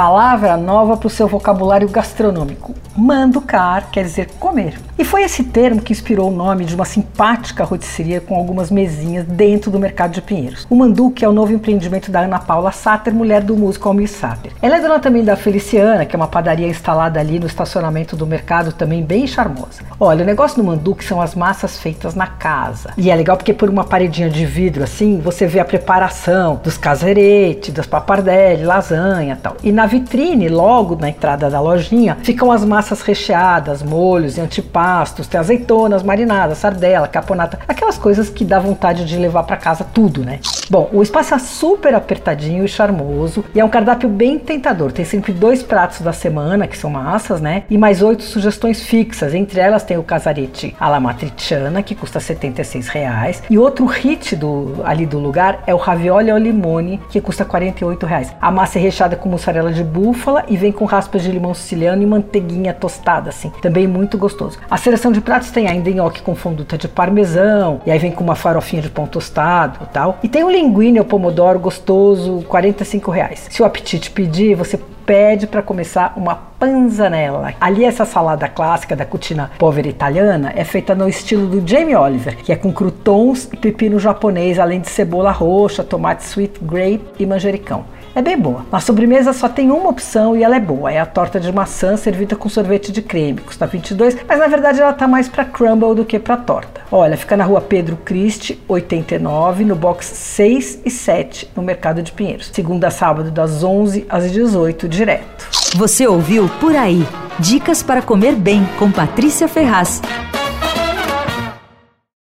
Palavra nova para o seu vocabulário gastronômico. Manducar quer dizer comer. E foi esse termo que inspirou o nome de uma simpática rotisseria com algumas mesinhas dentro do mercado de Pinheiros. O Manduque é o novo empreendimento da Ana Paula Sater, mulher do músico Almir Sater. Ela é dona também da Feliciana, que é uma padaria instalada ali no estacionamento do mercado, também bem charmosa. Olha, o negócio do Manduque são as massas feitas na casa. E é legal porque por uma paredinha de vidro assim, você vê a preparação dos caseretes, das papardelli, lasanha tal. E na vitrine, logo na entrada da lojinha, ficam as massas recheadas, molhos e antipastos, tem azeitonas marinadas, sardela, caponata, aquelas coisas que dá vontade de levar para casa tudo, né? Bom, o espaço é super apertadinho e charmoso e é um cardápio bem tentador. Tem sempre dois pratos da semana, que são massas, né? E mais oito sugestões fixas. Entre elas tem o casarete alla matriciana, que custa 76 reais. E outro hit do, ali do lugar é o ravioli ao limone, que custa 48 reais. A massa é recheada com mussarela de búfala e vem com raspas de limão siciliano e manteiguinha tostada, assim. Também muito gostoso. A seleção de pratos tem ainda nhoque com fonduta de parmesão, e aí vem com uma farofinha de pão tostado e tal. E tem o linguine ao pomodoro gostoso, 45 reais. Se o apetite pedir, você pede para começar uma panzanella. Ali essa salada clássica da cucina povera italiana é feita no estilo do Jamie Oliver, que é com croutons e pepino japonês, além de cebola roxa, tomate sweet grape e manjericão. É bem boa. Na sobremesa só tem uma opção e ela é boa. É a torta de maçã servida com sorvete de creme. Custa 22, mas na verdade ela tá mais para crumble do que para torta. Olha, fica na rua Pedro Christi, 89, no box 6 e 7, no Mercado de Pinheiros. Segunda a sábado, das 11 às 18, direto. Você ouviu Por Aí. Dicas para comer bem com Patrícia Ferraz.